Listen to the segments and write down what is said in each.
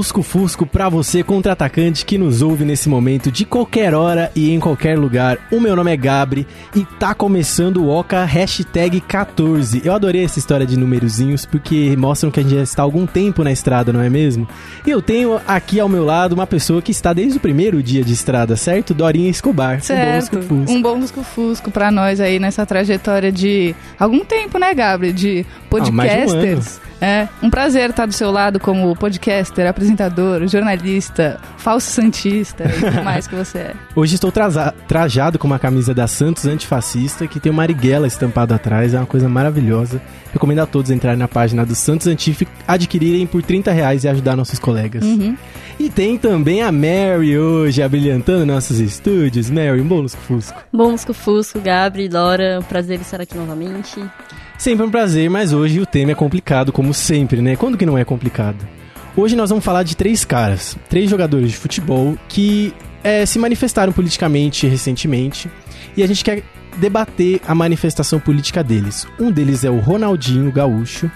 Lusco-fusco pra você, contra-atacante que nos ouve nesse momento, de qualquer hora e em qualquer lugar. O meu nome é Gabri e tá começando o Oca hashtag 14. Eu adorei essa história de numerozinhos porque mostram que a gente já está há algum tempo na estrada, não é mesmo? E eu tenho aqui ao meu lado uma pessoa que está desde o primeiro dia de estrada, certo? Dorinha Escobar. Certo. Um bom lusco-fusco. Um bom lusco-fusco pra nós aí nessa trajetória de algum tempo, né, Gabri? De Ah, mais de um podcasters. É, um prazer estar do seu lado como podcaster, apresentador, jornalista, falso santista e tudo mais que você é. Hoje estou trajado com uma camisa da Santos Antifascista que tem uma Marighella estampado atrás, é uma coisa maravilhosa. Recomendo a todos entrarem na página do Santos Antif, adquirirem por 30 reais e ajudar nossos colegas. Uhum. E tem também a Mary hoje, abrilhantando nossos estúdios. Mary, um bom lusco-fusco. Bom Lusco Fusco, Gabri, Dora, um prazer estar aqui novamente. Sempre um prazer, mas hoje o tema é complicado, como sempre, né? Quando que não é complicado? Hoje nós vamos falar de três caras, três jogadores de futebol que eh, se manifestaram politicamente recentemente e a gente quer debater a manifestação política deles. Um deles é o Ronaldinho Gaúcho,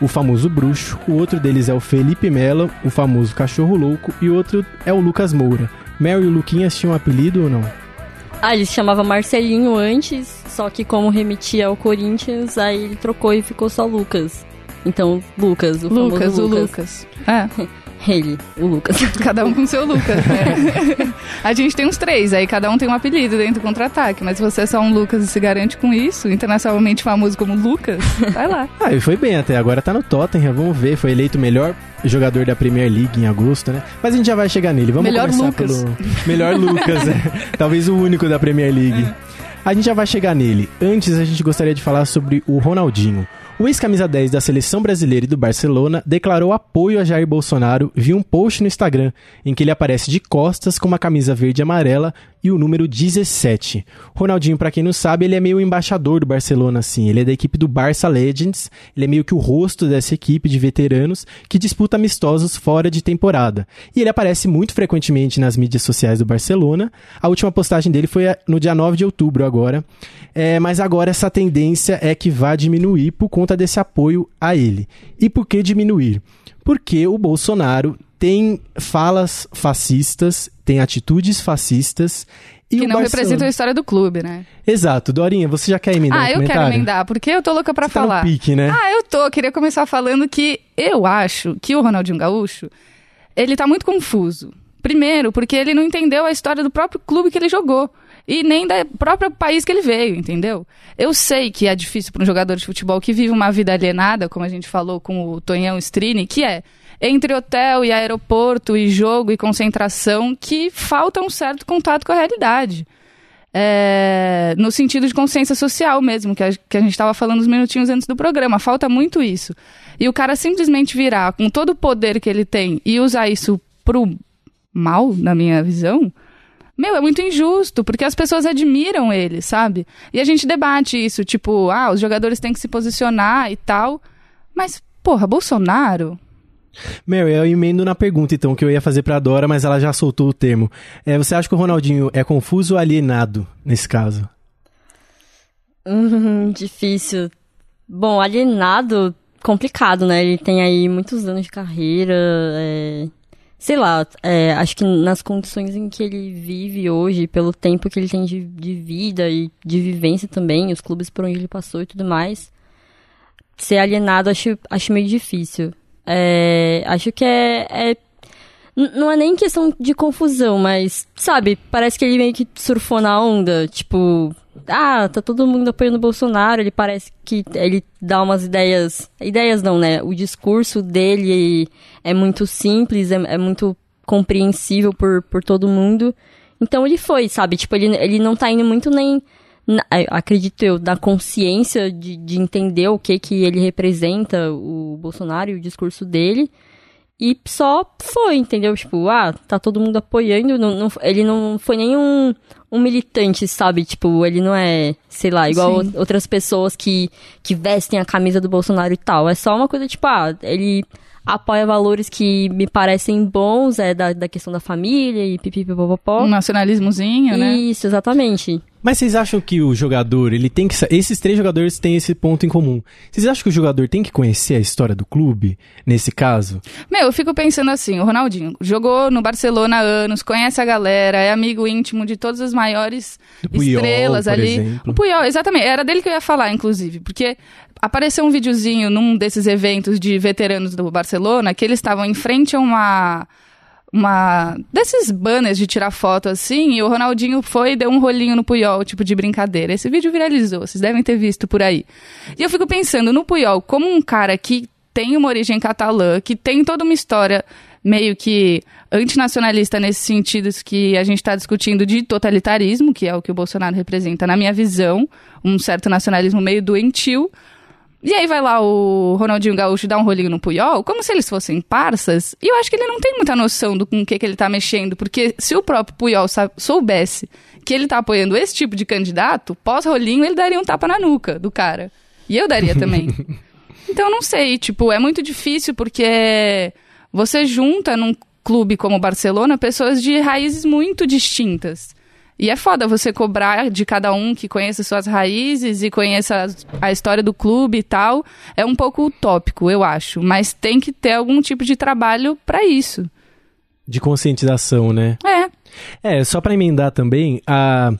o famoso bruxo, o outro deles é o Felipe Melo, o famoso cachorro louco, e o outro é o Lucas Moura. Mary e Luquinhas tinham um apelido ou não? Ah, ele se chamava Marcelinho antes, só que como remetia ao Corinthians, aí ele trocou e ficou só Lucas. Então, Lucas, o Lucas, famoso o Lucas. Lucas. É, Ele, o Lucas. cada um com seu Lucas, né? A gente tem uns três, aí cada um tem um apelido dentro do contra-ataque, mas se você é só um Lucas e se garante com isso, internacionalmente famoso como Lucas, vai lá. Ah, ele foi bem até, agora tá no Tottenham, vamos ver, foi eleito o melhor jogador da Premier League em agosto, né? Mas a gente já vai chegar nele, vamos Melhor começar Lucas. pelo... Melhor Lucas, é. Talvez o único da Premier League. A gente já vai chegar nele. Antes, a gente gostaria de falar sobre o Ronaldinho. O ex-camisa 10 da seleção brasileira e do Barcelona declarou apoio a Jair Bolsonaro via um post no Instagram, em que ele aparece de costas com uma camisa verde e amarela e o número 17. Ronaldinho, pra quem não sabe, ele é meio embaixador do Barcelona, assim. Ele é da equipe do Barça Legends, ele é meio que o rosto dessa equipe de veteranos que disputa amistosos fora de temporada. E ele aparece muito frequentemente nas mídias sociais do Barcelona. A última postagem dele foi no dia 9 de outubro agora. É, mas agora essa tendência é que vai diminuir por conta desse apoio a ele. E por que diminuir? Porque o Bolsonaro tem falas fascistas, tem atitudes fascistas. E que não Barcelona- representa a história do clube, né? Exato. Dorinha, você já quer emendar Ah, um eu quero emendar, porque eu tô louca pra Você tá no falar. pique, né? Ah, eu tô. Queria começar falando que eu acho que o Ronaldinho Gaúcho, ele tá muito confuso. Primeiro, porque ele não entendeu a história do próprio clube que ele jogou. E nem do próprio país que ele veio, entendeu? Eu sei que é difícil para um jogador de futebol que vive uma vida alienada, como a gente falou com o Tonhão Strini, que é entre hotel e aeroporto e jogo e concentração, que falta um certo contato com a realidade. É, no sentido de consciência social mesmo, que a, que a gente estava falando uns minutinhos antes do programa. Falta muito isso. E o cara simplesmente virar com todo o poder que ele tem e usar isso pro mal, na minha visão, meu, é muito injusto, porque as pessoas admiram ele, sabe? E a gente debate isso, tipo, ah, os jogadores têm que se posicionar e tal. Mas, porra, Bolsonaro. Mary, eu emendo na pergunta, então, que eu ia fazer pra Dora, mas ela já soltou o termo. É, você acha que o Ronaldinho é confuso ou alienado, nesse caso? Hum, difícil. Bom, alienado, complicado, né? Ele tem aí muitos anos de carreira, é... Sei lá, é, acho que nas condições em que ele vive hoje, pelo tempo que ele tem de, de vida e de vivência também, os clubes por onde ele passou e tudo mais, ser alienado acho, acho meio difícil. É, acho que é, é Não é nem questão de confusão, mas, sabe, parece que ele meio que surfou na onda. Tipo, ah, tá todo mundo apoiando o Bolsonaro. Ele parece que ele dá umas ideias. Ideias não, né? O discurso dele é muito simples, é, é muito compreensível por, por todo mundo. Então ele foi, sabe? Tipo, ele, ele não tá indo muito nem, acredito eu, na consciência de, de entender o que que ele representa, o Bolsonaro e o discurso dele. E só foi, entendeu? Tipo, ah, tá todo mundo apoiando. Não, não- ele não foi nenhum um militante, sabe? Tipo, ele não é, sei lá, igual Sim. outras pessoas que, que vestem a camisa do Bolsonaro e tal. É só uma coisa, tipo, ah, ele apoia valores que me parecem bons, é da, da questão da família e pipipipopopó. Um nacionalismozinho, né? Isso, exatamente. Mas vocês acham que o jogador, ele tem que. Esses três jogadores têm esse ponto em comum. Vocês acham que o jogador tem que conhecer a história do clube, nesse caso? Meu, eu fico pensando assim, o Ronaldinho jogou no Barcelona há anos, conhece a galera, é amigo íntimo de todas as maiores Puyol, estrelas ali. exemplo. O Puyol, exatamente, era dele que eu ia falar, inclusive, porque apareceu um videozinho num desses eventos de veteranos do Barcelona que eles estavam em frente a uma uma desses banners de tirar foto assim, e o Ronaldinho foi e deu um rolinho no Puyol, tipo de brincadeira. Esse vídeo viralizou, vocês devem ter visto por aí. E eu fico pensando no Puyol como um cara que tem uma origem catalã, que tem toda uma história meio que antinacionalista nesses sentidos que a gente está discutindo de totalitarismo, que é o que o Bolsonaro representa na minha visão, um certo nacionalismo meio doentio. E aí vai lá o Ronaldinho Gaúcho dar um rolinho no Puyol, como se eles fossem parças. E eu acho que ele não tem muita noção do com o que, que ele tá mexendo, porque se o próprio Puyol soubesse que ele tá apoiando esse tipo de candidato, pós-rolinho ele daria um tapa na nuca do cara. E eu daria também. Então eu não sei, tipo, é muito difícil porque você junta num clube como o Barcelona pessoas de raízes muito distintas. E é foda você cobrar de cada um que conheça suas raízes e conheça a história do clube e tal. É um pouco utópico, eu acho. Mas tem que ter algum tipo de trabalho pra isso. De conscientização, né? É. É, só pra emendar também, a...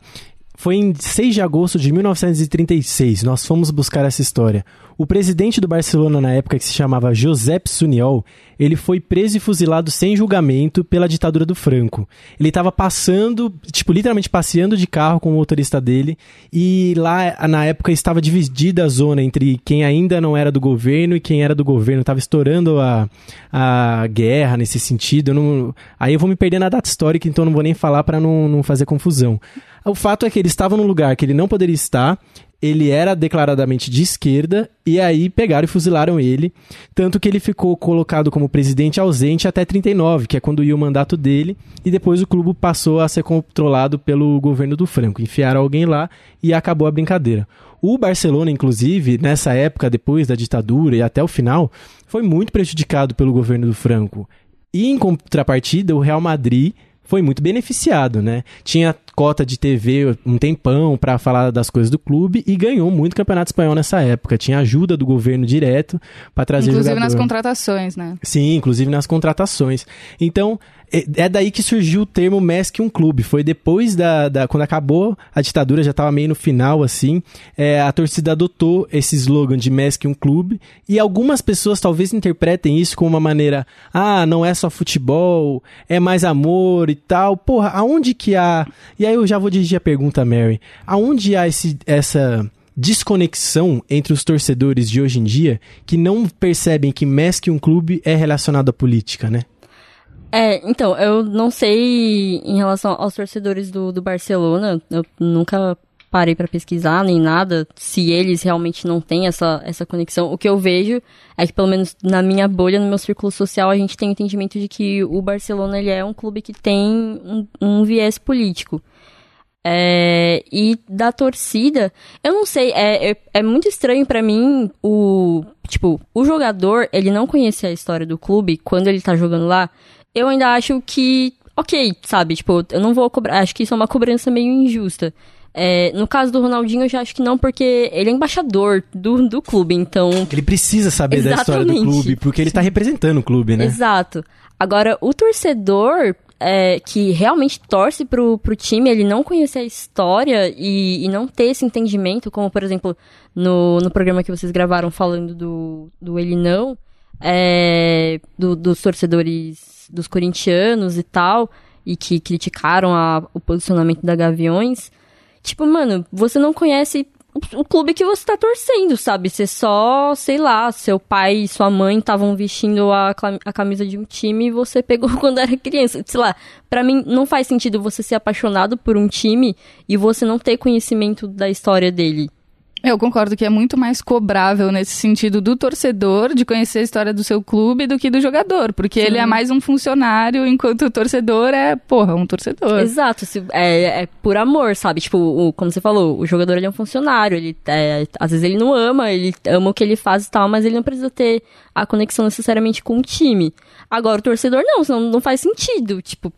foi em 6 de agosto de 1936, nós fomos buscar essa história. O presidente do Barcelona na época, que se chamava Josep Suniol, ele foi preso e fuzilado sem julgamento pela ditadura do Franco. Ele estava passando, tipo, literalmente passeando de carro com o motorista dele, e lá na época estava dividida a zona entre quem ainda não era do governo e quem era do governo. Estava estourando a, a guerra nesse sentido. Eu não- aí eu vou me perder na data histórica, então não vou nem falar para não, não fazer confusão. O fato é que ele estava num lugar que ele não poderia estar, ele era declaradamente de esquerda, e aí pegaram e fuzilaram ele. Tanto que ele ficou colocado como presidente ausente até 39, que é quando ia o mandato dele, e depois o clube passou a ser controlado pelo governo do Franco. Enfiaram alguém lá e acabou a brincadeira. O Barcelona, inclusive, nessa época, depois da ditadura e até o final, foi muito prejudicado pelo governo do Franco. E em contrapartida, o Real Madrid foi muito beneficiado, né? Tinha cota de TV um tempão pra falar das coisas do clube e ganhou muito campeonato espanhol nessa época. Tinha ajuda do governo direto pra trazer Inclusive jogador. nas contratações, né? Sim, inclusive nas contratações. Então, é é daí que surgiu o termo Mesque um clube. Foi depois da, da- quando acabou a ditadura, já estava meio no final, assim, é, a torcida adotou esse slogan de Mesque um clube. E algumas pessoas talvez interpretem isso como uma maneira, ah, não é só futebol, é mais amor e tal. Porra, aonde que há... E aí eu já vou dirigir a pergunta, Mary. Aonde há esse, essa desconexão entre os torcedores de hoje em dia que não percebem que Mesque um clube é relacionado à política, né? É, então, eu não sei em relação aos torcedores do, do Barcelona, eu nunca parei pra pesquisar nem nada, se eles realmente não têm essa, essa conexão. O que eu vejo é que, pelo menos na minha bolha, no meu círculo social, a gente tem o entendimento de que o Barcelona ele é um clube que tem um, um viés político. É, e da torcida, eu não sei, é, é, é muito estranho pra mim o, tipo, o jogador, ele não conhecer a história do clube quando ele tá jogando lá, eu ainda acho que, ok, sabe, tipo, eu não vou cobrar, acho que isso é uma cobrança meio injusta. É, no caso do Ronaldinho, eu já acho que não, porque ele é embaixador do, do clube, então Ele precisa saber da história do Exatamente. clube, porque ele tá representando o clube, né? Exato. Agora, o torcedor é, que realmente torce pro, pro time, ele não conhecer a história e, e não ter esse entendimento, como, por exemplo, no, no programa que vocês gravaram falando do, do Ele Não, é, do- dos torcedores dos corintianos e tal, e que criticaram a- o posicionamento da Gaviões. Tipo, mano, você não conhece o o clube que você tá torcendo, sabe? Você só, sei lá, seu pai e sua mãe estavam vestindo a, a camisa de um time e você pegou quando era criança. Sei lá, para mim não faz sentido você ser apaixonado por um time e você não ter conhecimento da história dele. Eu concordo que é muito mais cobrável nesse sentido do torcedor de conhecer a história do seu clube do que do jogador, porque Sim. ele é mais um funcionário, enquanto o torcedor é, porra, um torcedor. Exato, é, é por amor, sabe? Tipo, o, como você falou, o jogador ele é um funcionário, ele é, às vezes ele não ama, ele ama o que ele faz e tal, mas ele não precisa ter a conexão necessariamente com o time. Agora, o torcedor não, senão não faz sentido, tipo.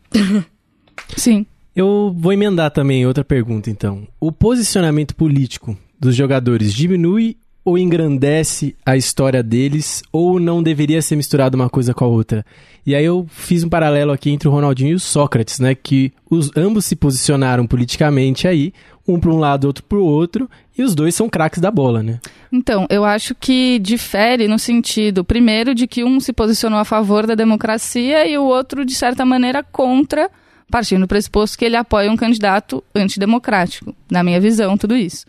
Sim. Eu vou emendar também outra pergunta, então. O posicionamento político dos jogadores diminui ou engrandece a história deles, ou não deveria ser misturado uma coisa com a outra? E aí eu fiz um paralelo aqui entre o Ronaldinho e o Sócrates, né? Que os, ambos se posicionaram politicamente aí, um para um lado, outro para o outro, e os dois são craques da bola, né? Então, eu acho que difere no sentido, primeiro, de que um se posicionou a favor da democracia e o outro, de certa maneira, contra, partindo do pressuposto que ele apoia um candidato antidemocrático. Na minha visão, tudo isso.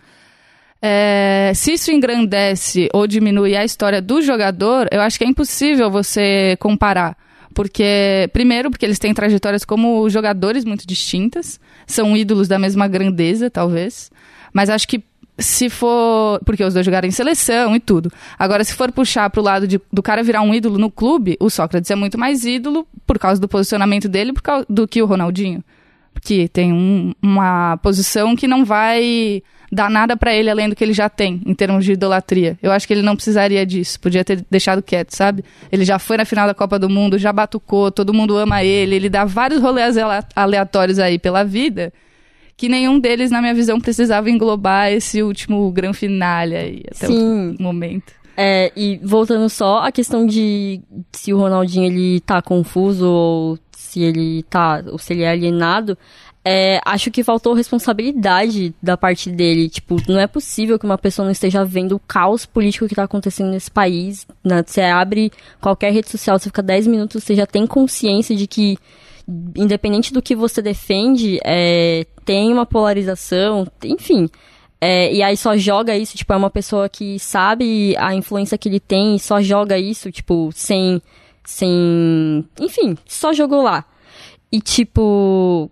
É, se isso engrandece ou diminui a história do jogador, eu acho que é impossível você comparar. Porque, primeiro, porque eles têm trajetórias como jogadores muito distintas, são ídolos da mesma grandeza, talvez. Mas acho que se for. Porque os dois jogaram em seleção e tudo. Agora, se for puxar pro lado de, do cara virar um ídolo no clube, o Sócrates é muito mais ídolo por causa do posicionamento dele por causa, do que o Ronaldinho. Que tem um, uma posição que não vai dá nada para ele além do que ele já tem, em termos de idolatria. Eu acho que ele não precisaria disso, podia ter deixado quieto, sabe? Ele já foi na final da Copa do Mundo, já batucou, todo mundo ama ele, ele dá vários rolês aleatórios aí pela vida, que nenhum deles, na minha visão, precisava englobar esse último grande finale aí, até Sim. o momento. É, e voltando só à questão de se o Ronaldinho ele tá confuso ou se ele tá, ou se ele é alienado, é, acho que faltou responsabilidade da parte dele. Tipo, não é possível que uma pessoa não esteja vendo o caos político que está acontecendo nesse país. Né? Você abre qualquer rede social, você fica 10 minutos, você já tem consciência de que, independente do que você defende, é, tem uma polarização, enfim. É, e aí só joga isso, tipo, é uma pessoa que sabe a influência que ele tem e só joga isso, tipo, sem. Sem. Enfim, só jogou lá. E tipo.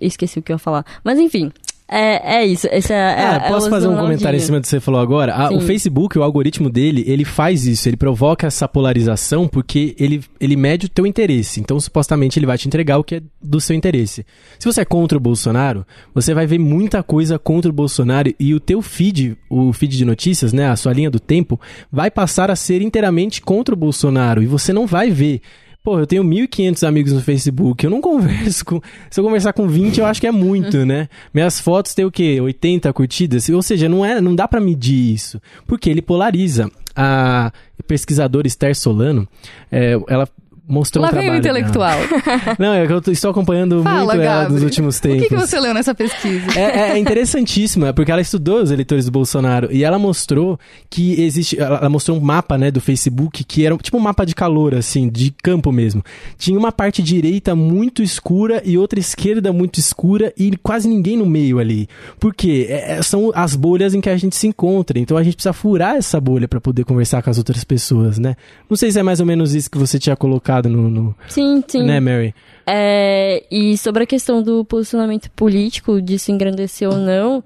Esqueci o que eu ia falar. Mas enfim. É, é isso. Esse é, ah, é, posso fazer um comentário em cima do que você falou agora? Ah, o Facebook, o algoritmo dele, ele faz isso. Ele provoca essa polarização porque ele, ele mede o teu interesse. Então, supostamente, ele vai te entregar o que é do seu interesse. Se você é contra o Bolsonaro, você vai ver muita coisa contra o Bolsonaro e o teu feed, o feed de notícias, né, a sua linha do tempo, vai passar a ser inteiramente contra o Bolsonaro. E você não vai ver Pô, eu tenho 1.500 amigos no Facebook, eu não converso com... Se eu conversar com 20, eu acho que é muito, né? Minhas fotos têm o quê? 80 curtidas? Ou seja, não, é, não dá para medir isso. Porque ele polariza. A pesquisadora Esther Solano, é, ela mostrou Lá um trabalho. Vem o intelectual. Não, é que eu estou acompanhando Fala, muito ela nos últimos tempos. O que, que, você leu nessa pesquisa? É, é interessantíssima, porque ela estudou os eleitores do Bolsonaro e ela mostrou que existe. Ela mostrou um mapa, né, do Facebook que era tipo um mapa de calor, assim, de campo mesmo. Tinha uma parte direita muito escura e outra esquerda muito escura e quase ninguém no meio ali. Por quê? É, é são as bolhas em que a gente se encontra. Então a gente precisa furar essa bolha para poder conversar com as outras pessoas, né? Não sei se é mais ou menos isso que você tinha colocado no, no sim, sim. Né, Mary? É, e sobre a questão do posicionamento político, de se engrandecer ou não,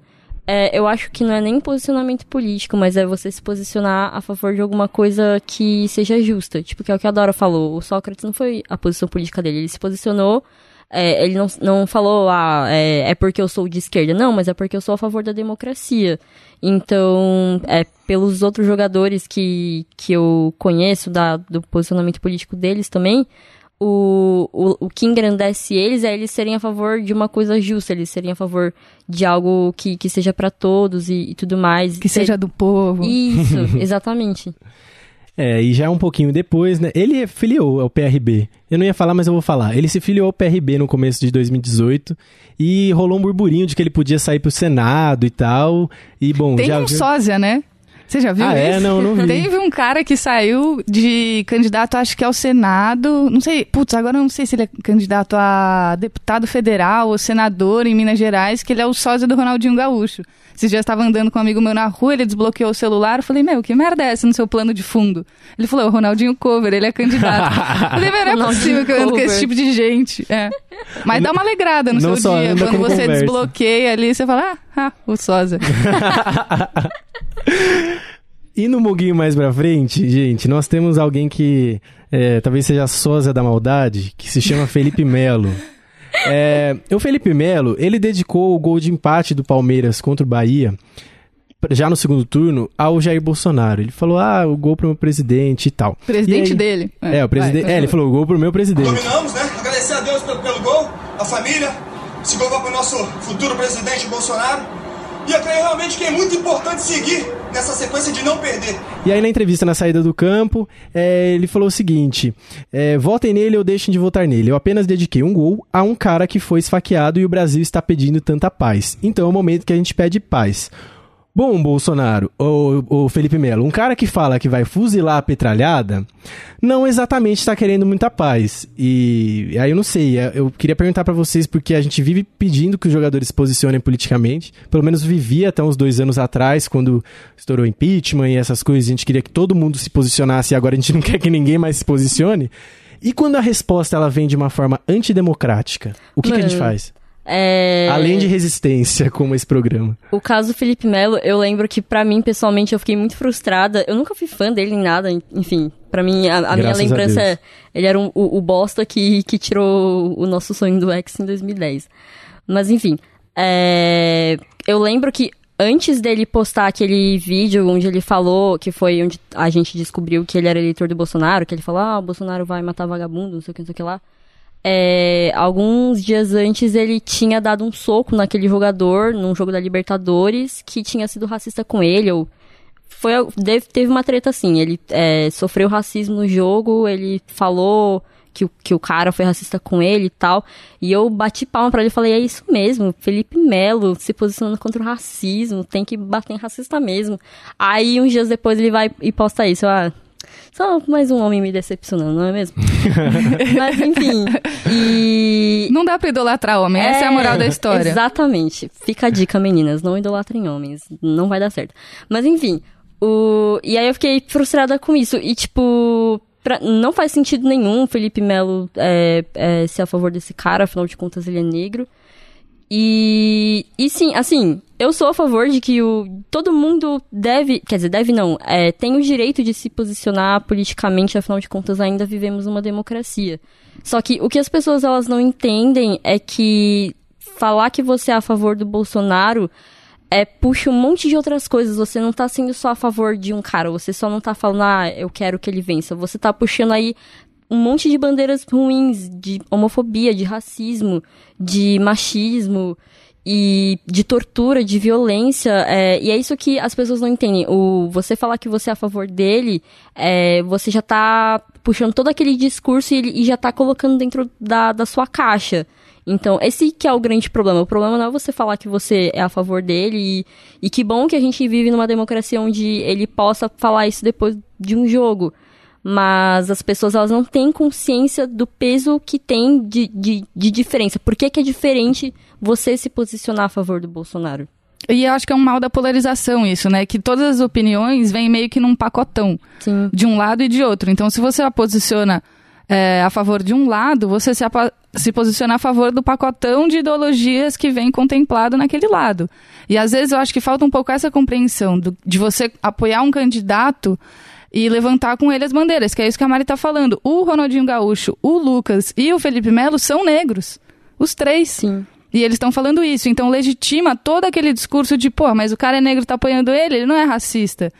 é, eu acho que não é nem posicionamento político, mas é você se posicionar a favor de alguma coisa que seja justa. Tipo, que é o que a Dora falou. O Sócrates não foi a posição política dele, ele se posicionou é, ele não, não falou, ah, é, é, porque eu sou de esquerda. Não, mas é porque eu sou a favor da democracia. Então, é, pelos outros jogadores que, que eu conheço, da, do posicionamento político deles também, o, o, o que engrandece eles é eles serem a favor de uma coisa justa, eles serem a favor de algo que, que seja para todos e, e, tudo mais. Que seja do povo. Isso, exatamente. É, e já um pouquinho depois, né? Ele filiou ao PRB. Eu não ia falar, mas eu vou falar. Ele se filiou ao PRB no começo de 2018 e rolou um burburinho de que ele podia sair pro Senado e tal. E bom, Tem já um sósia, né? Você já viu ah, isso? é? Não, não vi. Teve um cara que saiu de candidato, acho que ao Senado. Não sei, putz, agora eu não sei se ele é candidato a deputado federal ou senador em Minas Gerais, que ele é o sósia do Ronaldinho Gaúcho. Esses dias estava andando com um amigo meu na rua, ele desbloqueou o celular. Eu falei, meu, que merda é essa no seu plano de fundo? Ele falou, é o Ronaldinho Cover, ele é candidato. eu falei, meu, não é possível que eu ando com esse tipo de gente. É. Mas dá uma alegrada no Não seu dia. Quando você conversa. desbloqueia ali, você fala, ah, ah o sósia. E no Muguinho mais pra frente, gente, nós temos alguém que é, talvez seja a sósia da maldade, que se chama Felipe Melo. É, o Felipe Melo, ele dedicou o gol de empate do Palmeiras contra o Bahia, já no segundo turno, ao Jair Bolsonaro. Ele falou, ah, o gol pro meu presidente e tal. Presidente E aí- dele. É, o presidente. É, ele falou, o gol pro meu presidente. Dominamos, né? Agradecer a Deus pelo, pelo gol, a família. Vai para o nosso futuro presidente Bolsonaro. E eu creio realmente que é muito importante seguir nessa sequência de não perder. E aí, na entrevista na saída do campo, é, ele falou o seguinte: é, votem nele ou deixem de votar nele. Eu apenas dediquei um gol a um cara que foi esfaqueado e o Brasil está pedindo tanta paz. Então é o momento que a gente pede paz. Bom, Bolsonaro, ou, ou Felipe Melo, um cara que fala que vai fuzilar a petralhada, não exatamente está querendo muita paz. E aí eu não sei, é, eu queria perguntar pra vocês, porque a gente vive pedindo que os jogadores se posicionem politicamente, pelo menos vivia até uns dois anos atrás, quando estourou impeachment e essas coisas, a gente queria que todo mundo se posicionasse e agora a gente não quer que ninguém mais se posicione. E quando a resposta ela vem de uma forma antidemocrática, o que, que a gente faz? É... Além de resistência, como esse programa. O caso do Felipe Melo, eu lembro que pra mim, pessoalmente, eu fiquei muito frustrada. Eu nunca fui fã dele em nada, enfim. Pra mim, a, a minha a lembrança Deus. é... Ele era um- o, o bosta que, que tirou o nosso sonho do X em 2010. Mas, enfim. é, Eu lembro que antes dele postar aquele vídeo onde ele falou, que foi onde a gente descobriu que ele era eleitor do Bolsonaro, que ele falou, ah, o Bolsonaro vai matar vagabundo, não sei o que, não sei o que lá. É, alguns dias antes ele tinha dado um soco naquele jogador num jogo da Libertadores que tinha sido racista com ele ou foi teve uma treta assim ele é, sofreu racismo no jogo ele falou que, o- que o cara foi racista com ele e tal. E eu bati palma pra ele e falei é isso mesmo Felipe Melo se posicionando contra o racismo tem que bater em racista mesmo. Aí uns dias depois ele vai e posta isso ah, só mais um homem me decepcionando, não é mesmo? Mas enfim. E. Não dá pra idolatrar homem, essa é a moral da história. Exatamente. Fica a dica, meninas. Não idolatrem homens. Não vai dar certo. Mas enfim. O... E aí eu fiquei frustrada com isso. E tipo. pra- Não faz sentido nenhum Felipe Melo é, é, ser a favor desse cara, afinal de contas ele é negro. E, e sim, assim, eu sou a favor de que o, todo mundo deve, quer dizer, deve não, é, tem o direito de se posicionar politicamente, afinal de contas ainda vivemos uma democracia. Só que o que as pessoas elas não entendem é que falar que você é a favor do Bolsonaro é, puxa um monte de outras coisas. Você não tá sendo só a favor de um cara, você só não tá falando, ah, eu quero que ele vença. Você tá puxando aí um monte de bandeiras ruins de homofobia, de racismo, de machismo e de tortura, de violência. é, e é isso que as pessoas não entendem. O, você falar que você é a favor dele, é, você já tá puxando todo aquele discurso e, e já tá colocando dentro da, da sua caixa. Então, esse que é o grande problema. O problema não é você falar que você é a favor dele e, e que bom que a gente vive numa democracia onde ele possa falar isso depois de um jogo. Mas as pessoas elas não têm consciência do peso que tem de, de, de diferença. Por que, que é diferente você se posicionar a favor do Bolsonaro? E eu acho que é um mal da polarização isso, né? Que todas as opiniões vêm meio que num pacotão, Sim. de um lado e de outro. Então, se você a posiciona é, a favor de um lado, você se, se posiciona a favor do pacotão de ideologias que vem contemplado naquele lado. E às vezes eu acho que falta um pouco essa compreensão do- de você apoiar um candidato e levantar com ele as bandeiras, que é isso que a Mari tá falando. O Ronaldinho Gaúcho, o Lucas e o Felipe Melo são negros. Os três. Sim. E eles estão falando isso, então legitima todo aquele discurso de, pô, mas o cara é negro tá apoiando ele, ele não é racista.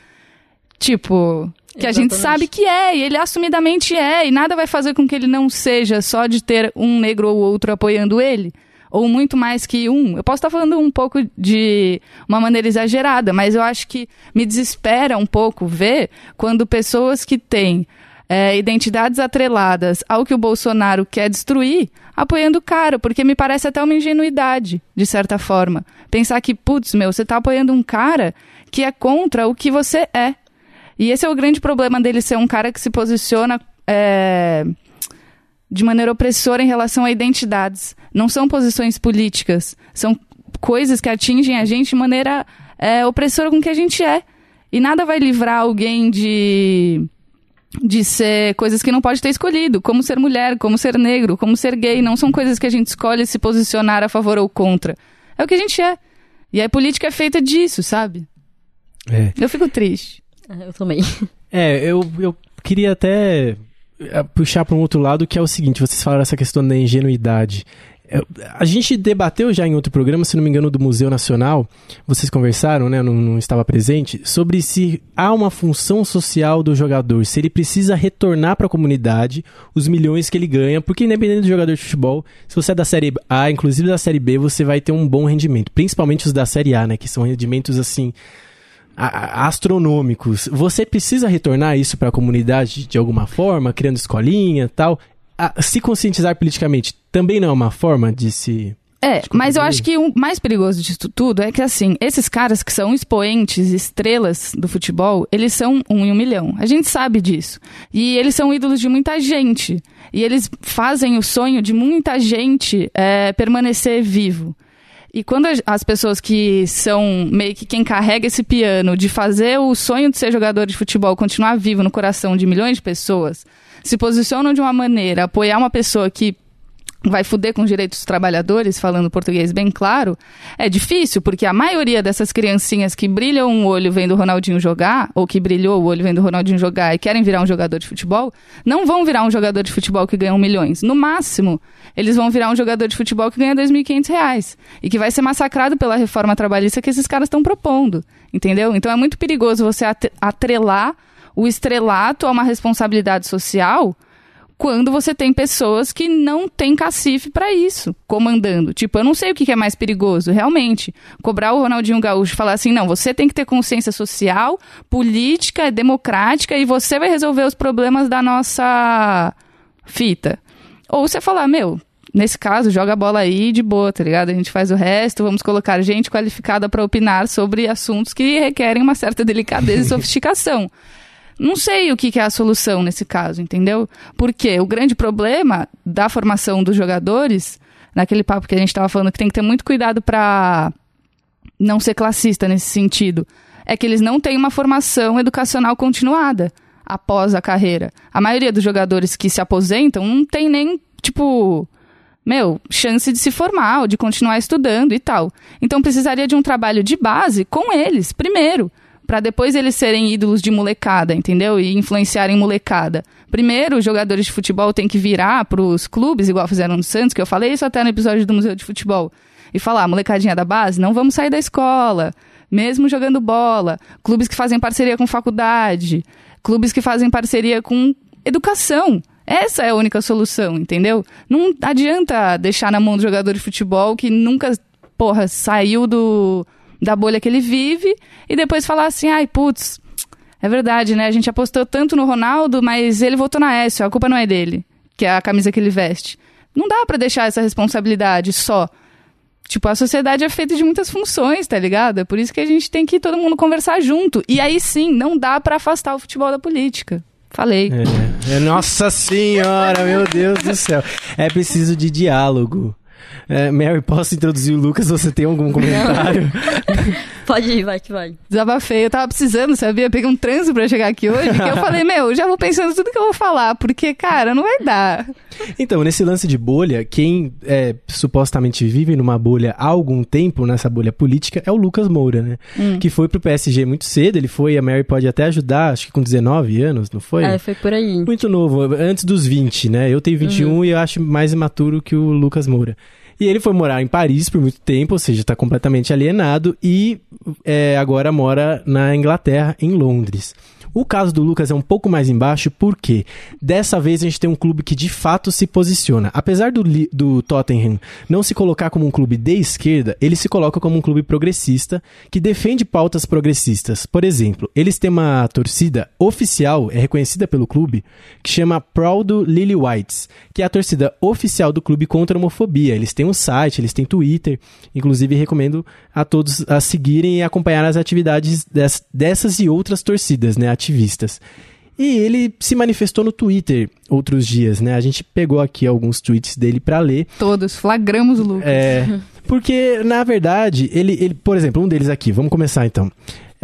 Tipo, que a gente Exatamente. sabe que é, e ele assumidamente é, e nada vai fazer com que ele não seja só de ter um negro ou outro apoiando ele, ou muito mais que um. Eu posso estar falando um pouco de uma maneira exagerada, mas eu acho que me desespera um pouco ver quando pessoas que têm é, identidades atreladas ao que o Bolsonaro quer destruir, apoiando o cara, porque me parece até uma ingenuidade, de certa forma. Pensar que, putz, meu, você está apoiando um cara que é contra o que você é. E esse é o grande problema dele ser um cara que se posiciona é, de maneira opressora em relação a identidades. Não são posições políticas, são coisas que atingem a gente de maneira é, opressora com que a gente é. E nada vai livrar alguém de de ser coisas que não pode ter escolhido, como ser mulher, como ser negro, como ser gay, não são coisas que a gente escolhe se posicionar a favor ou contra. É o que a gente é. E a política é feita disso, sabe? É. Eu fico triste. Eu também. É, eu, eu queria até puxar para um outro lado, que é o seguinte, vocês falaram essa questão da ingenuidade. É, A gente debateu já em outro programa, se não me engano, do Museu Nacional, vocês conversaram, né, não, não estava presente, sobre se há uma função social do jogador, se ele precisa retornar para a comunidade os milhões que ele ganha, porque independente do jogador de futebol, se você é da Série A, inclusive da Série B, você vai ter um bom rendimento, principalmente os da Série A, né, que são rendimentos assim astronômicos. Você precisa retornar isso para a comunidade de alguma forma, criando escolinha, tal. A- se conscientizar politicamente também não é uma forma de se É, de mas eu acho que o mais perigoso disso tudo é que, assim, esses caras que são expoentes, estrelas do futebol, eles são um em um milhão. A gente sabe disso. E eles são ídolos de muita gente. E eles fazem o sonho de muita gente é, permanecer vivo. E quando as- as pessoas que são meio que quem carrega esse piano de fazer o sonho de ser jogador de futebol continuar vivo no coração de milhões de pessoas, se posicionam de uma maneira, apoiar uma pessoa que vai fuder com os direitos dos trabalhadores, falando português bem claro, é difícil, porque a maioria dessas criancinhas que brilham um olho vendo o Ronaldinho jogar, ou que brilhou o olho vendo o Ronaldinho jogar e querem virar um jogador de futebol, não vão virar um jogador de futebol que ganha milhões. No máximo, eles vão virar um jogador de futebol que ganha 2.500 reais e que vai ser massacrado pela reforma trabalhista que esses caras estão propondo, entendeu? Então é muito perigoso você atrelar o estrelato a uma responsabilidade social quando você tem pessoas que não têm cacife pra isso, comandando. Tipo, eu não sei o que é mais perigoso, realmente. Cobrar o Ronaldinho Gaúcho e falar assim, não, você tem que ter consciência social, política, democrática e você vai resolver os problemas da nossa fita. Ou você falar, meu, nesse caso, joga a bola aí de boa, tá ligado? A gente faz o resto, vamos colocar gente qualificada pra opinar sobre assuntos que requerem uma certa delicadeza e sofisticação. Não sei o que, que é a solução nesse caso, entendeu? Porque o grande problema da formação dos jogadores, naquele papo que a gente estava falando, que tem que ter muito cuidado para não ser classista nesse sentido, é que eles não têm uma formação educacional continuada após a carreira. A maioria dos jogadores que se aposentam não tem nem, tipo, meu, chance de se formar ou de continuar estudando e tal. Então precisaria de um trabalho de base com eles, primeiro, para depois eles serem ídolos de molecada, entendeu? E influenciarem molecada. Primeiro, os jogadores de futebol têm que virar para os clubes, igual fizeram no Santos, que eu falei isso até no episódio do Museu de Futebol, e falar, molecadinha da base, não vamos sair da escola, mesmo jogando bola. Clubes que fazem parceria com faculdade, clubes que fazem parceria com educação. Essa é a única solução, entendeu? Não adianta deixar na mão do jogador de futebol que nunca, porra, saiu do, da bolha que ele vive e depois falar assim, ai, putz, é verdade, né? A gente apostou tanto no Ronaldo, mas ele votou na Écio, a culpa não é dele, que é a camisa que ele veste. Não dá pra deixar essa responsabilidade só. Tipo, a sociedade é feita de muitas funções, tá ligado? É por isso que a gente tem que todo mundo conversar junto. E aí sim, não dá pra afastar o futebol da política. Falei. É, é, nossa senhora, meu Deus do céu. É preciso de diálogo. É, Mary, posso introduzir o Lucas? Você tem algum comentário? Pode ir, vai que vai. Desabafei. Eu tava precisando, sabia? Peguei um trânsito pra chegar aqui hoje. que eu falei, meu, já vou pensando tudo que eu vou falar, porque, cara, não vai dar. Então, nesse lance de bolha, quem é, supostamente vive numa bolha há algum tempo, nessa bolha política, é o Lucas Moura, né? Que foi pro PSG muito cedo, ele foi, a Mary pode até ajudar, acho que com 19 anos, não foi? É, foi por aí. Muito novo, antes dos 20, né? Eu tenho 21 e eu acho mais imaturo que o Lucas Moura. E ele foi morar em Paris por muito tempo, ou seja, está completamente alienado e é, agora mora na Inglaterra, em Londres. O caso do Lucas é um pouco mais embaixo porque dessa vez a gente tem um clube que de fato se posiciona. Apesar do, do Tottenham não se colocar como um clube de esquerda, ele se coloca como um clube progressista que defende pautas progressistas. Por exemplo, eles têm uma torcida oficial, é reconhecida pelo clube, que chama Proud Lily Whites, que é a torcida oficial do clube contra a homofobia. Eles têm um site, eles têm Twitter, inclusive recomendo a todos a seguirem e acompanhar as atividades dessas e outras torcidas, né, ativistas. E ele se manifestou no Twitter outros dias, né? A gente pegou aqui alguns tweets dele para ler. Todos, flagramos o Lucas. É, porque, na verdade, ele, ele, por exemplo, um deles aqui, vamos começar então.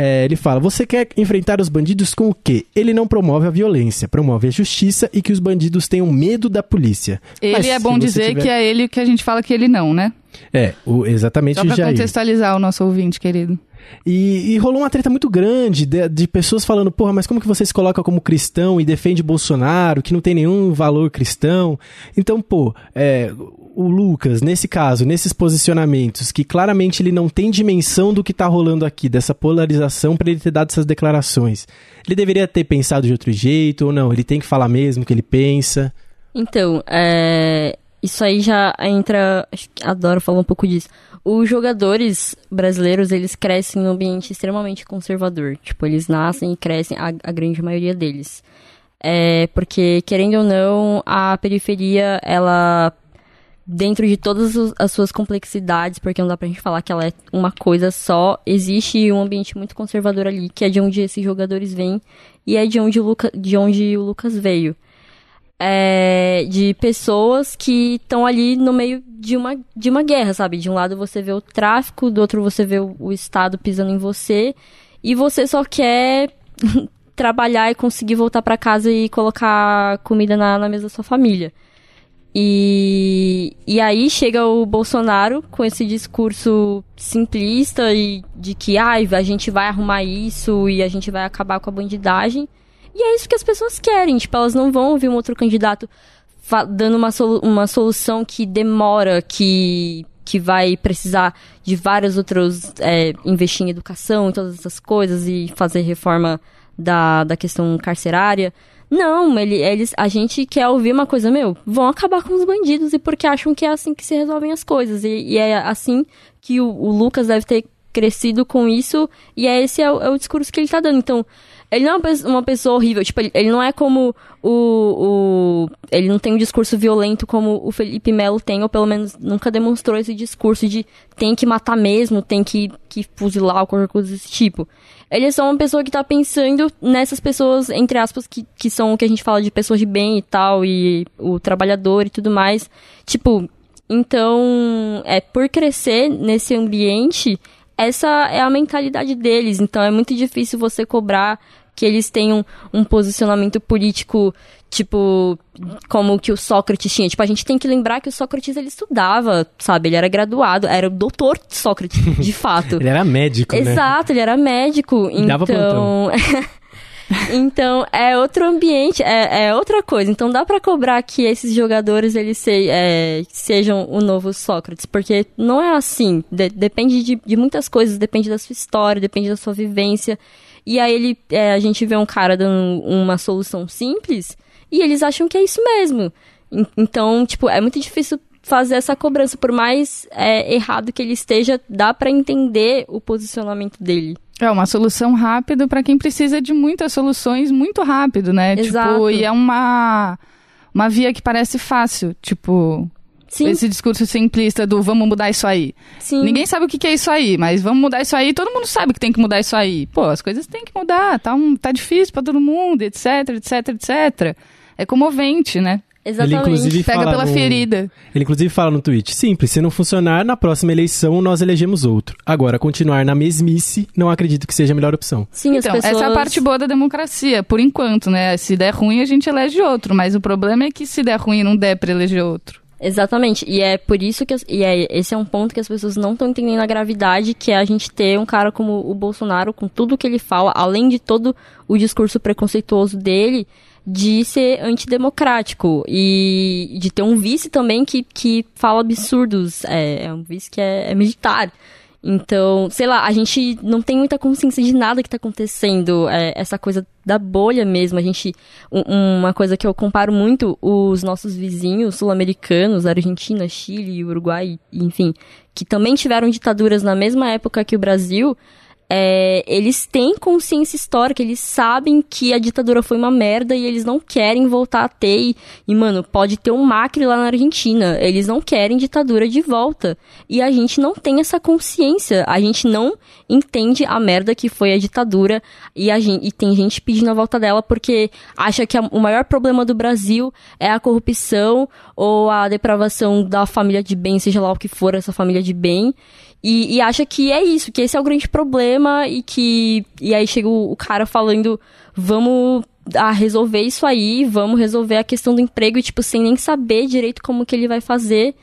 É, ele fala: Você quer enfrentar os bandidos com o quê? Ele não promove a violência, promove a justiça e que os bandidos tenham medo da polícia. Ele Mas, é bom dizer tiver... que é ele que a gente fala que ele não, né? É, o, exatamente Só pra contextualizar o nosso ouvinte, querido. E, e, rolou uma treta muito grande de, de, pessoas falando, porra, mas como que você se coloca como cristão e defende Bolsonaro, que não tem nenhum valor cristão? Então, pô, é, o Lucas, nesse caso, nesses posicionamentos, que claramente ele não tem dimensão do que tá rolando aqui, dessa polarização para ele ter dado essas declarações, ele deveria ter pensado de outro jeito ou não? Ele tem que falar mesmo o que ele pensa? Então, é, isso aí já entra. Adoro falar um pouco disso. Os jogadores brasileiros, eles crescem num ambiente extremamente conservador. Tipo, eles nascem e crescem, a, a grande maioria deles. É, porque, querendo ou não, a periferia, ela dentro de todas as suas complexidades, porque não dá pra gente falar que ela é uma coisa só, existe um ambiente muito conservador ali, que é de onde esses jogadores vêm e é de onde o, Luca, de onde o Lucas veio é, de pessoas que estão ali no meio de uma, de uma guerra, sabe? De um lado você vê o tráfico, do outro você vê o, o Estado pisando em você, e você só quer trabalhar e conseguir voltar para casa e colocar comida na, na mesa da sua família. E, e aí chega o Bolsonaro com esse discurso simplista e de que ah, a gente vai arrumar isso e a gente vai acabar com a bandidagem. E é isso que as pessoas querem. Tipo, elas não vão ouvir um outro candidato dando uma, solu uma solução que demora, que, que vai precisar de vários outros é, investir em educação e todas essas coisas e fazer reforma da, da questão carcerária. Não, ele, eles, a gente quer ouvir uma coisa, meu, vão acabar com os bandidos e porque acham que é assim que se resolvem as coisas. E, e é assim que o, o, Lucas deve ter crescido com isso e é esse é o, é o discurso que ele tá dando. Então, ele não é uma pessoa horrível. Tipo, ele, ele não é como o, o. Ele não tem um discurso violento como o Felipe Melo tem, ou pelo menos nunca demonstrou esse discurso de tem que matar mesmo, tem que, que fuzilar ou qualquer coisa desse tipo. Ele é só uma pessoa que tá pensando nessas pessoas, entre aspas, que, que são o que a gente fala de pessoas de bem e tal, e o trabalhador e tudo mais. Tipo, então, é por crescer nesse ambiente, essa é a mentalidade deles. Então é muito difícil você cobrar que eles tenham um posicionamento político, tipo, como que o Sócrates tinha. Tipo, a gente tem que lembrar que o Sócrates, ele estudava, sabe? Ele era graduado, era o doutor Sócrates, de fato. ele era médico, né? Exato, ele era médico. E então... Então, é outro ambiente, é, é, outra coisa. Então, dá para cobrar que esses jogadores eles se, é, sejam o novo Sócrates, porque não é assim. De, depende de, de, muitas coisas, depende da sua história, depende da sua vivência. E aí ele, é, a gente vê um cara dando uma solução simples e eles acham que é isso mesmo. Então, tipo, é muito difícil fazer essa cobrança. Por mais é, errado que ele esteja, dá para entender o posicionamento dele. É uma solução rápida para quem precisa de muitas soluções muito rápido, né? Tipo, Exato. Tipo, e é uma uma via que parece fácil, tipo, Sim. Esse discurso simplista do vamos mudar isso aí. Sim. Ninguém sabe o que é isso aí, mas vamos mudar isso aí. Todo mundo sabe que tem que mudar isso aí. Pô, as coisas têm que mudar. Tá, um, tá difícil para todo mundo, etc, etc, etc. É comovente, né? Exatamente. Ele inclusive Pega pela no... ferida. Ele inclusive fala no tweet: simples, se não funcionar, na próxima eleição nós elegemos outro. Agora, continuar na mesmice, não acredito que seja a melhor opção. Sim, então, pessoas... essa é a parte boa da democracia, por enquanto, né? Se der ruim, a gente elege outro. Mas o problema é que se der ruim não der pra eleger outro. Exatamente. E é por isso que. E é, esse é um ponto que as pessoas não estão entendendo a gravidade, que é a gente ter um cara como o Bolsonaro, com tudo que ele fala, além de todo o discurso preconceituoso dele, de ser antidemocrático. E de ter um vice também que, que fala absurdos. É, é um vice que é, é militar. Então, sei lá, a gente não tem muita consciência de nada que tá acontecendo. É, essa coisa da bolha mesmo. A gente. Um, uma coisa que eu comparo muito, os nossos vizinhos sul-americanos, Argentina, Chile, Uruguai, enfim, que também tiveram ditaduras na mesma época que o Brasil é, eles têm consciência histórica, eles sabem que a ditadura foi uma merda e eles não querem voltar a ter. E, e, mano, pode ter um Macri lá na Argentina. Eles não querem ditadura de volta. E a gente não tem essa consciência. A gente não entende a merda que foi a ditadura. E, a gente, e tem gente pedindo a volta dela porque acha que a, o maior problema do Brasil é a corrupção ou a depravação da família de bem, seja lá o que for essa família de bem. E, e, acha que é isso, que esse é o grande problema e que. E aí chega o, o cara falando: vamos a resolver isso aí, vamos resolver a questão do emprego, e, tipo, sem nem saber direito como que ele vai fazer.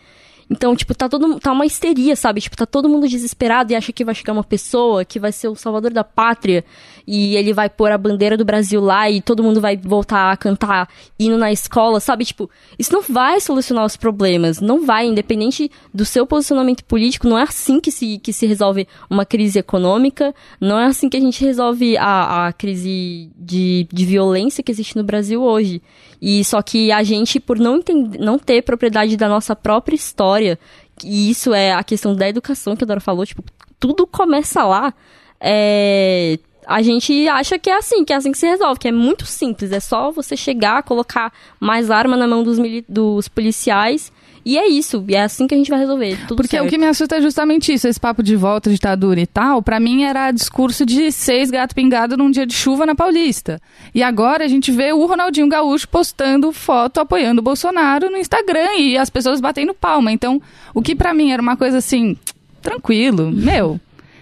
Então, tipo, tá todo tá uma histeria, sabe? Tipo, tá todo mundo desesperado e acha que vai chegar uma pessoa que vai ser o salvador da pátria e ele vai pôr a bandeira do Brasil lá e todo mundo vai voltar a cantar hino na escola, sabe? Tipo, isso não vai solucionar os problemas, não vai, independente do seu posicionamento político, não é assim que se, que se resolve uma crise econômica, não é assim que a gente resolve a, a crise de, de violência que existe no Brasil hoje. E só que a gente, por não, entender, não ter propriedade da nossa própria história, e isso é a questão da educação que a Dora falou, tipo, tudo começa lá. É, a gente acha que é assim, que é assim que se resolve, que é muito simples, é só você chegar, colocar mais arma na mão dos, dos policiais e é isso, e é assim que a gente vai resolver. Porque certo. o que me assusta é justamente isso, esse papo de volta, ditadura e tal. Para mim era discurso de seis gato pingado num dia de chuva na Paulista. E agora a gente vê o Ronaldinho Gaúcho postando foto apoiando o Bolsonaro no Instagram e as pessoas batendo palma. Então, o que para mim era uma coisa assim, tranquilo, meu,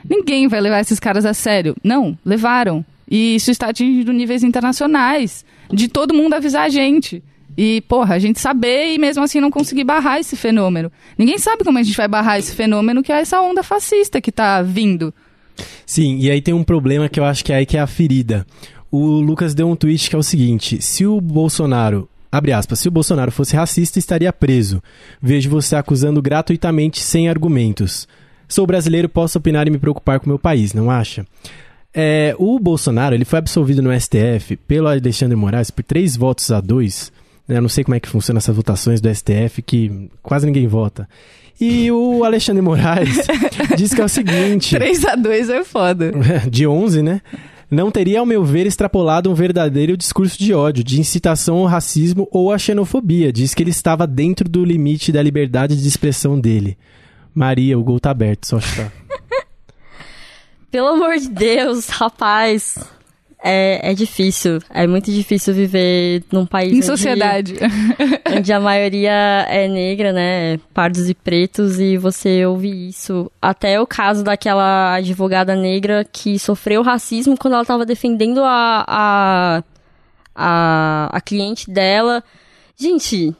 ninguém vai levar esses caras a sério. Não, levaram. E isso está atingindo níveis internacionais, de todo mundo avisar a gente. E, porra, a gente saber e mesmo assim não conseguir barrar esse fenômeno. Ninguém sabe como a gente vai barrar esse fenômeno que é essa onda fascista que tá vindo. Sim, e aí tem um problema que eu acho que é aí que é a ferida. O Lucas deu um tweet que é o seguinte: se o Bolsonaro Abre aspas, se o Bolsonaro fosse racista, estaria preso. Vejo você acusando gratuitamente sem argumentos. Sou brasileiro, posso opinar e me preocupar com meu país, não acha? É, o Bolsonaro ele foi absolvido no STF pelo Alexandre Moraes por três votos a dois né? Eu não sei como é que funciona essas votações do STF, que quase ninguém vota. E o Alexandre Moraes diz que é o seguinte... 3 a 2 é foda. De 11, né? Não teria, ao meu ver, extrapolado um verdadeiro discurso de ódio, de incitação ao racismo ou à xenofobia. Diz que ele estava dentro do limite da liberdade de expressão dele. Maria, o gol tá aberto, só chutar. Pelo amor de Deus, rapaz é, é difícil. É muito difícil viver num país. Em onde, sociedade. onde a maioria é negra, né? Pardos e pretos, e você ouve isso. Até o caso daquela advogada negra que sofreu racismo quando ela estava defendendo a, a, a, a cliente dela. Gente,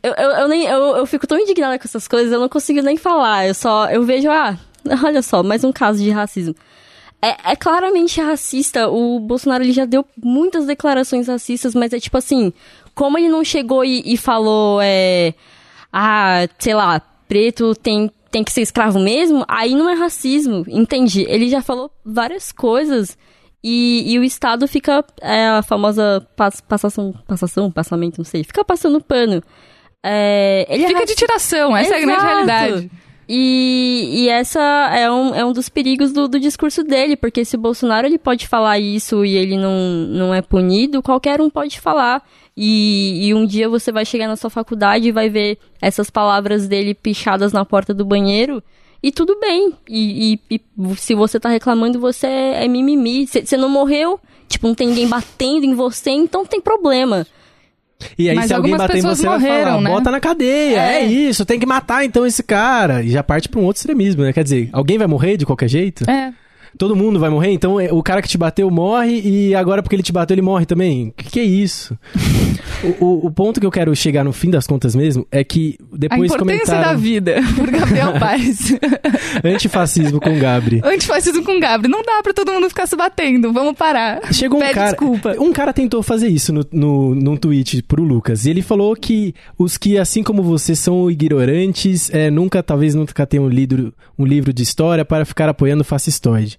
eu, eu, eu, nem, eu, eu fico tão indignada com essas coisas, eu não consigo nem falar. Eu só, eu vejo, ah, olha só, mais um caso de racismo é, é, claramente racista. O Bolsonaro ele já deu muitas declarações racistas, mas é tipo assim, como ele não chegou e, e falou, é, ah, sei lá, preto tem, tem que ser escravo mesmo, aí não é racismo, entende? Ele já falou várias coisas e, e o Estado fica, é, a famosa pass, passação, passação, passamento, não sei, fica passando pano. É, ele fica é de tiração, essa Exato. é a grande realidade. E, e essa é um, é um dos perigos do, do discurso dele, porque se o Bolsonaro ele pode falar isso e ele não, não é punido, qualquer um pode falar. E, e um dia você vai chegar na sua faculdade e vai ver essas palavras dele pichadas na porta do banheiro e tudo bem. E, e, e, se você tá reclamando, você é, é mimimi. Você não morreu, tipo, não tem ninguém batendo em você, então tem problema. E aí, Mas se alguém bater em você, morreram, vai falar, né? bota na cadeia, é. é. isso, tem que matar então esse cara. E já parte pra um outro extremismo, né? Quer dizer, alguém vai morrer de qualquer jeito? É. todo mundo vai morrer, então é, o cara que te bateu morre e agora porque ele te bateu ele morre também. O que, que é isso? o, o, o ponto que eu quero chegar no fim das contas mesmo é que A depois importância comentaram da vida, por Gabriel Paes. antifascismo com Gabri. Antifascismo com Gabriel. Não dá pra todo mundo ficar se batendo. Vamos parar. Chegou um Pede cara. desculpa. Um cara tentou fazer isso no, no, num tweet pro Lucas. E ele falou que os que, assim como você, são ignorantes, é, nunca, talvez nunca tenham lido um livro de história para ficar apoiando o fascistoide.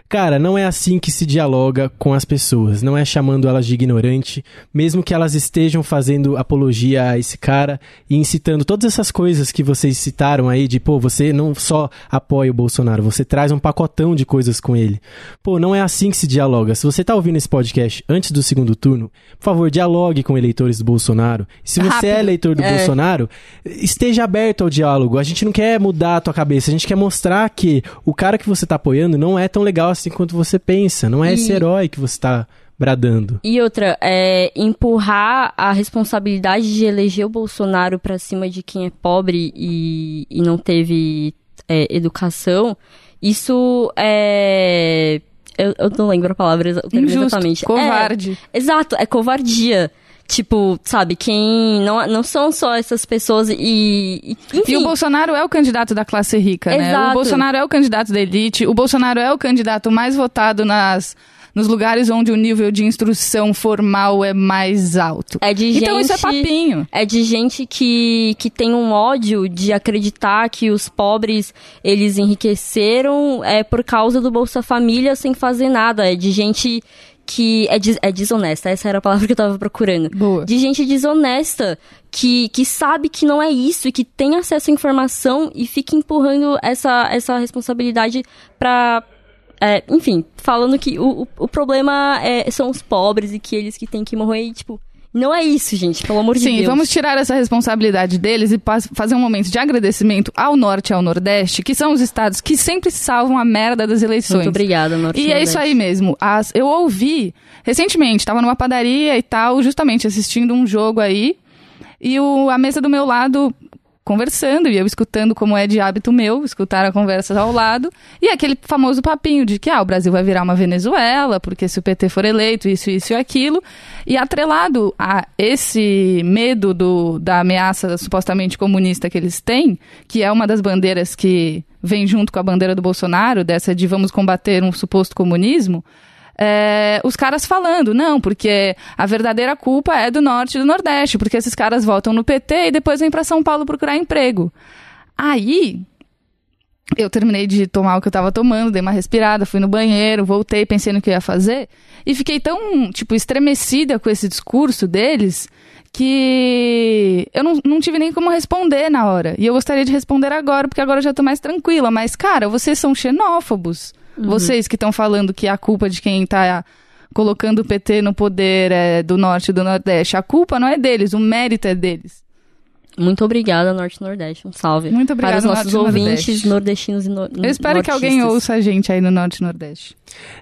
Cara, não é assim que se dialoga com as pessoas. Não é chamando elas de ignorante, mesmo que elas estejam fazendo apologia a esse cara e incitando todas essas coisas que vocês citaram aí, de pô, você não só apoia o Bolsonaro, você traz um pacotão de coisas com ele. Pô, não é assim que se dialoga. Se você tá ouvindo esse podcast antes do segundo turno, por favor, dialogue com eleitores do Bolsonaro. Se você Rápido. é eleitor do É. Bolsonaro, esteja aberto ao diálogo. A gente não quer mudar a tua cabeça, a gente quer mostrar que o cara que você tá apoiando não é tão legal assim quanto você pensa. Não é E- esse herói que você tá bradando. E outra, é empurrar a responsabilidade de eleger o Bolsonaro pra cima de quem é pobre e, e não teve é, educação, isso é. Eu, eu não lembro a palavra Injusto. exatamente. Covarde. É, exato, é covardia. Tipo, sabe, quem. Não, não são só essas pessoas e. enfim, E o Bolsonaro é o candidato da classe rica, né? Exato. O Bolsonaro é o candidato da elite, o Bolsonaro é o candidato mais votado nas, nos lugares onde o nível de instrução formal é mais alto. É de Então isso é papinho. É de gente que, que tem um ódio de acreditar que os pobres eles enriqueceram é, por causa do Bolsa Família sem fazer nada. É de gente que é, des- é desonesta, essa era a palavra que eu tava procurando. Boa. De gente desonesta que, que sabe que não é isso e que tem acesso à informação e fica empurrando essa, essa responsabilidade pra. é, enfim, falando que o, o, o problema é, são os pobres e que eles que têm que morrer e, tipo. Não é isso, gente, pelo amor de Sim, Deus. vamos tirar essa responsabilidade deles e fazer um momento de agradecimento ao Norte e ao Nordeste, que são os estados que sempre salvam a merda das eleições. Muito obrigada, Norte E é isso aí mesmo. As- eu ouvi recentemente, estava numa padaria e tal, justamente assistindo um jogo aí, e o, a mesa do meu lado conversando, e eu escutando como é de hábito meu, escutar a conversa ao lado, e aquele famoso papinho de que ah, o Brasil vai virar uma Venezuela, porque se o PT for eleito, isso, isso e aquilo, e atrelado a esse medo do, da ameaça supostamente comunista que eles têm, que é uma das bandeiras que vem junto com a bandeira do Bolsonaro, dessa de vamos combater um suposto comunismo, é, os caras falando, não, porque a verdadeira culpa é do norte e do nordeste, porque esses caras votam no PT e depois vêm para São Paulo procurar emprego. Aí, eu terminei de tomar o que eu tava tomando, dei uma respirada, fui no banheiro, voltei, pensei no que eu ia fazer, e fiquei tão, tipo, estremecida com esse discurso deles que eu não, não tive nem como responder na hora. E eu gostaria de responder agora, porque agora eu já tô mais tranquila. Mas, cara, vocês são xenófobos. Vocês que estão falando que a culpa de quem tá colocando o PT no poder é do norte e do nordeste. A culpa não é deles, o mérito é deles. Muito obrigada, Norte e Nordeste. Um salve. Muito obrigada, Para os nossos Norte ouvintes Nordeste. nordestinos e no, Eu espero que alguém nortistas. ouça a gente aí no norte e nordeste.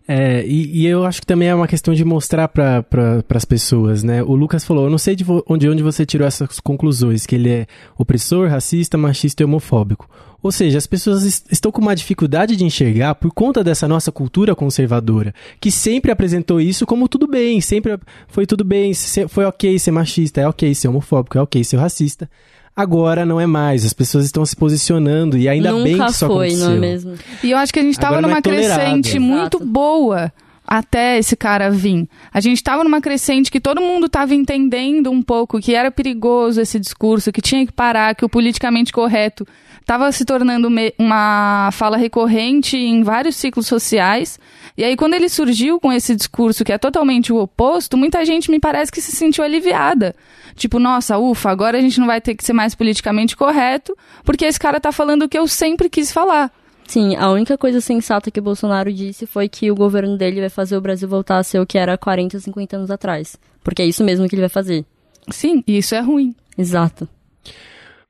É, e, e eu acho que também é uma questão de mostrar para pra, as pessoas, né? O Lucas falou, eu não sei de onde, onde você tirou essas conclusões, que ele é opressor, racista, machista e homofóbico. Ou seja, as pessoas es- estão com uma dificuldade de enxergar por conta dessa nossa cultura conservadora, que sempre apresentou isso como tudo bem, sempre foi tudo bem, se- foi ok ser machista, é ok ser homofóbico, é ok ser racista. Agora não é mais, as pessoas estão se posicionando e ainda Nunca bem que isso foi, aconteceu. não é mesmo? E eu acho que a gente tava Agora não é numa tolerado. crescente Exato. muito boa até esse cara vir. A gente tava numa crescente que todo mundo tava entendendo um pouco que era perigoso esse discurso, que tinha que parar, que o politicamente correto tava se tornando uma fala recorrente em vários ciclos sociais. E aí, quando ele surgiu com esse discurso que é totalmente o oposto, muita gente me parece que se sentiu aliviada. Tipo, nossa, ufa, agora a gente não vai ter que ser mais politicamente correto, porque esse cara tá falando o que eu sempre quis falar. Sim, a única coisa sensata que o Bolsonaro disse foi que o governo dele vai fazer o Brasil voltar a ser o que era 40, 50 anos atrás. Porque é isso mesmo que ele vai fazer. Sim, e isso é ruim. Exato.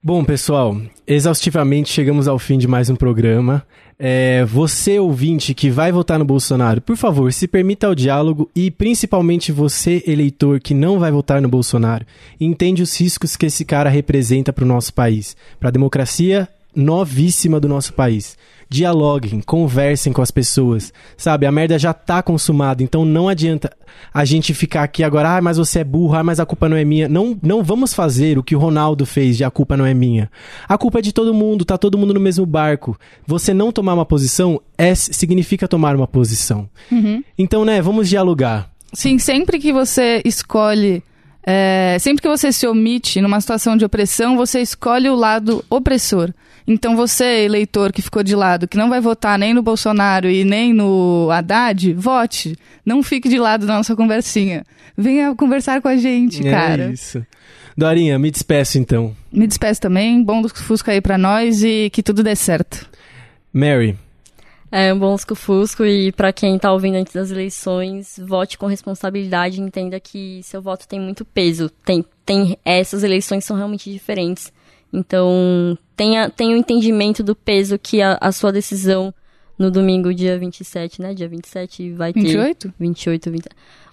Bom, pessoal, exaustivamente chegamos ao fim de mais um programa. É, você, ouvinte, que vai votar no Bolsonaro, por favor, se permita o diálogo e principalmente você, eleitor, que não vai votar no Bolsonaro, entende os riscos que esse cara representa para o nosso país, para a democracia novíssima do nosso país. Dialoguem, conversem com as pessoas, sabe? A merda já tá consumada, então não adianta a gente ficar aqui agora, ah, mas você é burro, ah, mas a culpa não é minha. Não, não vamos fazer o que o Ronaldo fez de a culpa não é minha. A culpa é de todo mundo, tá todo mundo no mesmo barco. Você não tomar uma posição é, significa tomar uma posição. Então, né, vamos dialogar. Sim, sempre que você escolhe. é, sempre que você se omite numa situação de opressão, você escolhe o lado opressor. Então você, eleitor que ficou de lado, que não vai votar nem no Bolsonaro e nem no Haddad, vote. Não fique de lado da nossa conversinha. Venha conversar com a gente, cara. É isso. Dorinha, me despeço então. Me despeço também. Bom Fusca aí pra nós e que tudo dê certo. Mary, É um bom lusco-fusco e pra quem tá ouvindo antes das eleições, vote com responsabilidade e entenda que seu voto tem muito peso. Tem, tem, essas eleições são realmente diferentes. Então, tenha, tenha o entendimento do peso que a, a sua decisão no domingo, dia 27, né? Dia 27 vai ter... 28? 28, 20...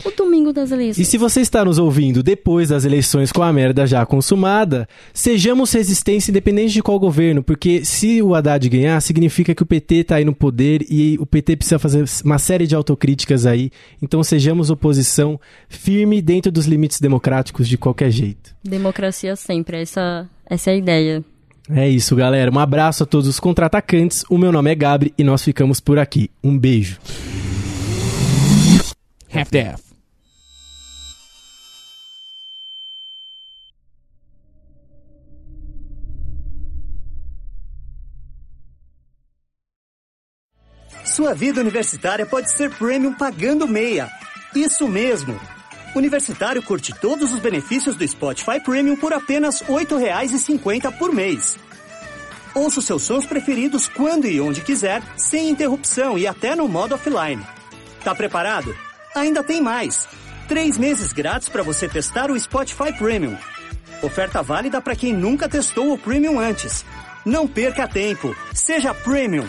O domingo das eleições. E se você está nos ouvindo depois das eleições com a merda já consumada, sejamos resistência independente de qual governo, porque se o Haddad ganhar, significa que o PT está aí no poder e o PT precisa fazer uma série de autocríticas aí. Então sejamos oposição firme dentro dos limites democráticos de qualquer jeito. Democracia sempre, essa, essa é a ideia. É isso, galera. Um abraço a todos os contra-atacantes. O meu nome é Gabri e nós ficamos por aqui. Um beijo. Half-Death. Sua vida universitária pode ser premium pagando meia. Isso mesmo! Universitário curte todos os benefícios do Spotify Premium por apenas R$ 8,50 por mês. Ouça seus sons preferidos quando e onde quiser, sem interrupção e até no modo offline. Tá preparado? Ainda tem mais! Três meses grátis para você testar o Spotify Premium. Oferta válida para quem nunca testou o Premium antes. Não perca tempo. Seja Premium.